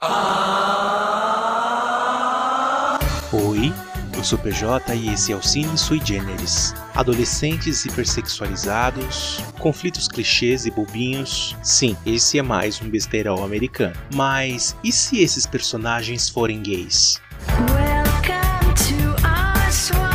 Oi, eu sou PJ e esse é o Cine Sui Generis. Adolescentes hipersexualizados, conflitos clichês e bobinhos. Sim, esse é mais um besteirão americano. Mas e se esses personagens forem gays? Welcome to our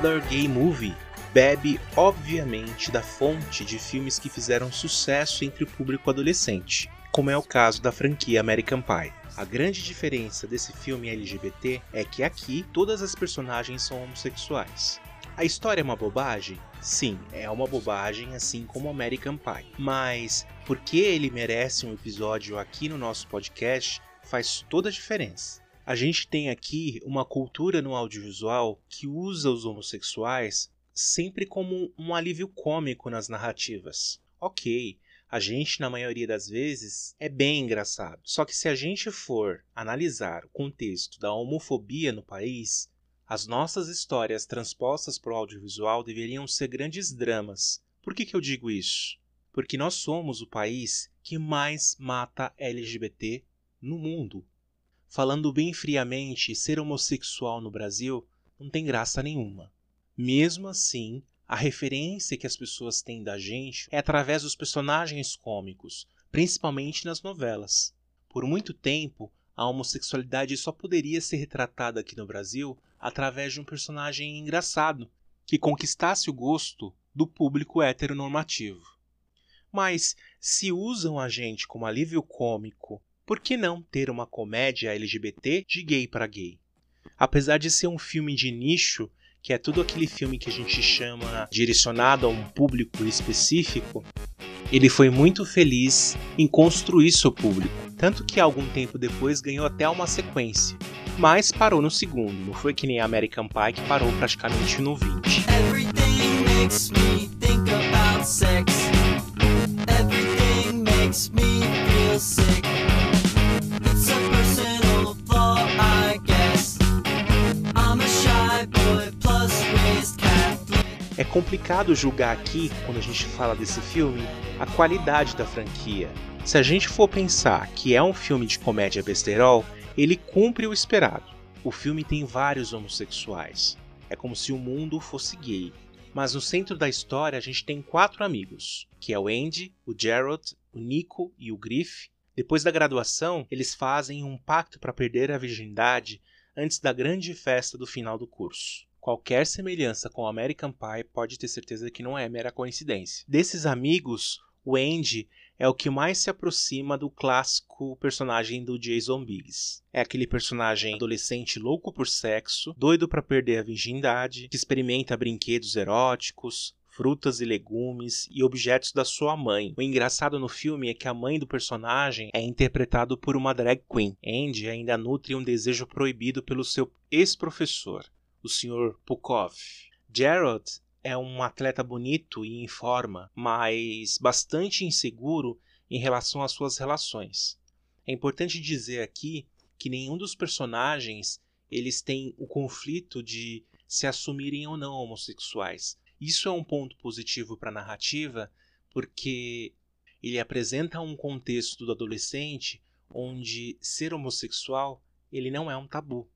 Another Gay Movie bebe, obviamente, da fonte de filmes que fizeram sucesso entre o público adolescente, como é o caso da franquia American Pie. A grande diferença desse filme LGBT é que aqui todas as personagens são homossexuais. A história é uma bobagem? Sim, é uma bobagem, assim como American Pie. Mas por que ele merece um episódio aqui no nosso podcast faz toda a diferença. A gente tem aqui uma cultura no audiovisual que usa os homossexuais sempre como um alívio cômico nas narrativas. Ok, a gente, na maioria das vezes, é bem engraçado. Só que se a gente for analisar o contexto da homofobia no país, as nossas histórias transpostas para o audiovisual deveriam ser grandes dramas. Por que, que eu digo isso? Porque nós somos o país que mais mata LGBT no mundo. Falando bem friamente, ser homossexual no Brasil não tem graça nenhuma. Mesmo assim, a referência que as pessoas têm da gente é através dos personagens cômicos, principalmente nas novelas. Por muito tempo, a homossexualidade só poderia ser retratada aqui no Brasil através de um personagem engraçado, que conquistasse o gosto do público heteronormativo. Mas, se usam a gente como alívio cômico, por que não ter uma comédia LGBT de gay para gay? Apesar de ser um filme de nicho, que é tudo aquele filme que a gente chama direcionado a um público específico, ele foi muito feliz em construir seu público, tanto que algum tempo depois ganhou até uma sequência, mas parou no segundo, não foi que nem American Pie que parou praticamente no 20. Everything É complicado julgar aqui, quando a gente fala desse filme, a qualidade da franquia. Se a gente for pensar que é um filme de comédia besterol, ele cumpre o esperado. O filme tem vários homossexuais. É como se o mundo fosse gay. Mas no centro da história a gente tem quatro amigos, que é o Andy, o Gerald, o Nico e o Griff. Depois da graduação, eles fazem um pacto para perder a virgindade antes da grande festa do final do curso. Qualquer semelhança com American Pie pode ter certeza que não é mera coincidência. Desses amigos, o Andy é o que mais se aproxima do clássico personagem do Jason Biggs. É aquele personagem adolescente louco por sexo, doido para perder a virgindade, que experimenta brinquedos eróticos, frutas e legumes e objetos da sua mãe. O engraçado no filme é que a mãe do personagem é interpretado por uma drag queen. Andy ainda nutre um desejo proibido pelo seu ex-professor, o Sr. Pukov. Gerald é um atleta bonito e em forma, mas bastante inseguro em relação às suas relações. É importante dizer aqui que nenhum dos personagens eles têm o conflito de se assumirem ou não homossexuais. Isso é um ponto positivo para a narrativa, porque ele apresenta um contexto do adolescente onde ser homossexual ele não é um tabu.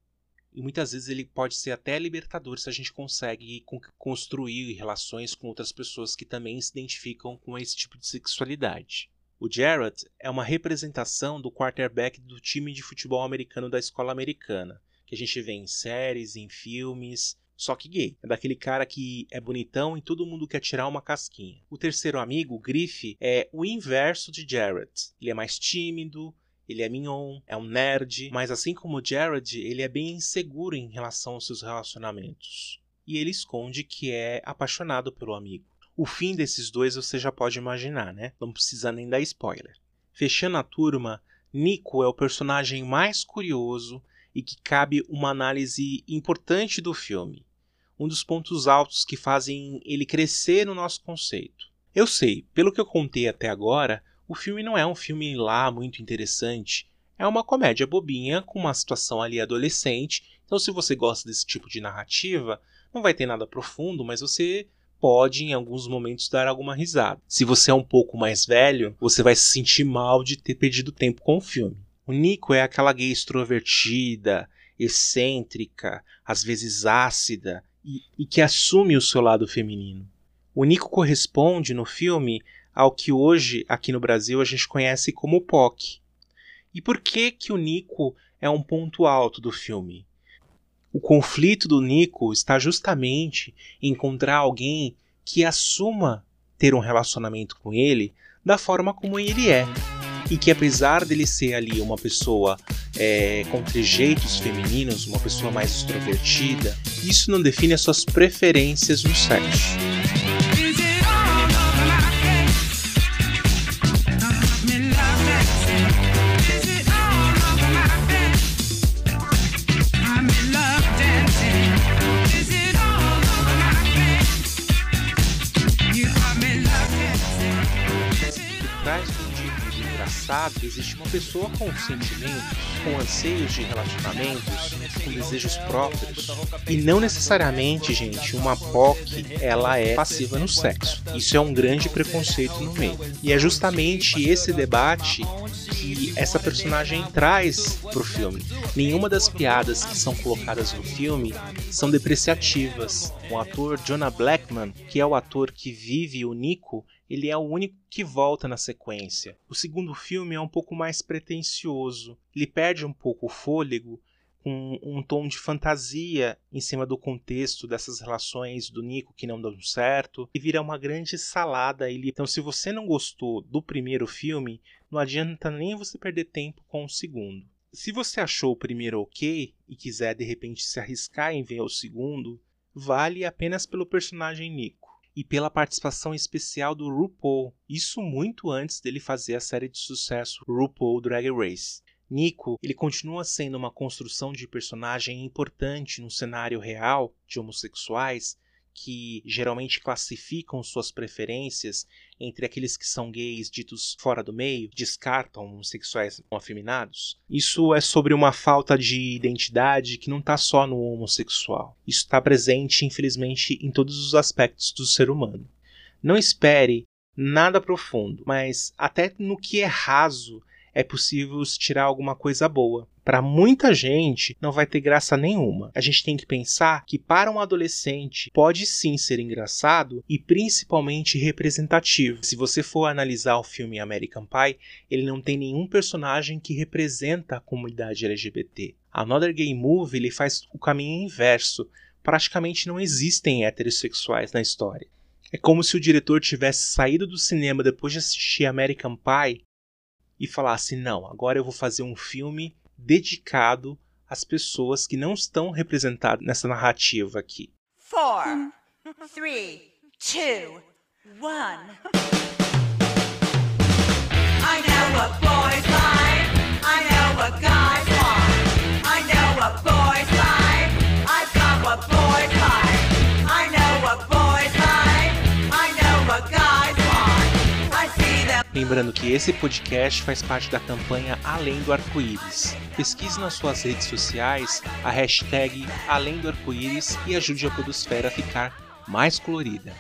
E muitas vezes ele pode ser até libertador se a gente consegue con- construir relações com outras pessoas que também se identificam com esse tipo de sexualidade. O Jarrett é uma representação do quarterback do time de futebol americano da escola americana, que a gente vê em séries, em filmes, só que gay. É daquele cara que é bonitão e todo mundo quer tirar uma casquinha. O terceiro amigo, o Griff, é o inverso de Jarrett. Ele é mais tímido, ele é mignon, é um nerd, mas assim como Jared, ele é bem inseguro em relação aos seus relacionamentos. E ele esconde que é apaixonado pelo amigo. O fim desses dois você já pode imaginar, né? Não precisa nem dar spoiler. Fechando a turma, Nico é o personagem mais curioso e que cabe uma análise importante do filme. um dos pontos altos que fazem ele crescer no nosso conceito. Eu sei, pelo que eu contei até agora, o filme não é um filme lá muito interessante. É uma comédia bobinha com uma situação ali adolescente. Então, se você gosta desse tipo de narrativa, não vai ter nada profundo, mas você pode em alguns momentos dar alguma risada. Se você é um pouco mais velho, você vai se sentir mal de ter perdido tempo com o filme. O Nico é aquela gay extrovertida, excêntrica, às vezes ácida e, e que assume o seu lado feminino. O Nico corresponde no filme ao que hoje aqui no Brasil a gente conhece como POC. E por que que o Nico é um ponto alto do filme? O conflito do Nico está justamente em encontrar alguém que assuma ter um relacionamento com ele da forma como ele é. E que apesar dele ser ali uma pessoa é, com trejeitos femininos, uma pessoa mais extrovertida, isso não define as suas preferências no sexo. Engraçado existe uma pessoa com sentimentos, com anseios de relacionamentos, com desejos próprios. E não necessariamente, gente, uma POC ela é passiva no sexo. Isso é um grande preconceito no meio. E é justamente esse debate que essa personagem traz pro filme. Nenhuma das piadas que são colocadas no filme são depreciativas. O ator Jonah Blackman, que é o ator que vive o Nico, ele é o único que volta na sequência. O segundo filme é um pouco mais pretensioso. Ele perde um pouco o fôlego com um tom de fantasia em cima do contexto dessas relações do Nico que não dão certo e vira uma grande salada. Então, se você não gostou do primeiro filme, não adianta nem você perder tempo com o segundo. Se você achou o primeiro ok e quiser de repente se arriscar em ver o segundo, vale apenas pelo personagem Nico e pela participação especial do RuPaul, isso muito antes dele fazer a série de sucesso RuPaul Drag Race. Nico, ele continua sendo uma construção de personagem importante no cenário real de homossexuais que geralmente classificam suas preferências entre aqueles que são gays ditos fora do meio, descartam homossexuais afeminados. Isso é sobre uma falta de identidade que não está só no homossexual. Isso está presente, infelizmente, em todos os aspectos do ser humano. Não espere nada profundo, mas até no que é raso é possível se tirar alguma coisa boa. Para muita gente, não vai ter graça nenhuma. A gente tem que pensar que para um adolescente pode sim ser engraçado e principalmente representativo. Se você for analisar o filme American Pie, ele não tem nenhum personagem que representa a comunidade LGBT. Another Gay Movie ele faz o caminho inverso. Praticamente não existem heterossexuais na história. É como se o diretor tivesse saído do cinema depois de assistir American Pie e falasse: não, agora eu vou fazer um filme dedicado às pessoas que não estão representadas nessa narrativa aqui. Four, three, two, one. I know what boys Lembrando que esse podcast faz parte da campanha Além do Arco-Íris. Pesquise nas suas redes sociais a hashtag Além do Arco-Íris e ajude a Podosfera a ficar mais colorida.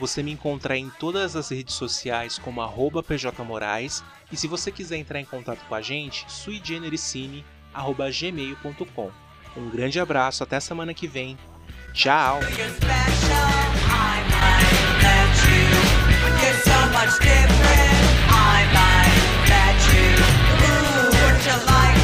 Você me encontra em todas as redes sociais como arroba pjmorais e se você quiser entrar em contato com a gente, suigenericine.gmail.com. Um grande abraço, até semana que vem. Tchau! much. July.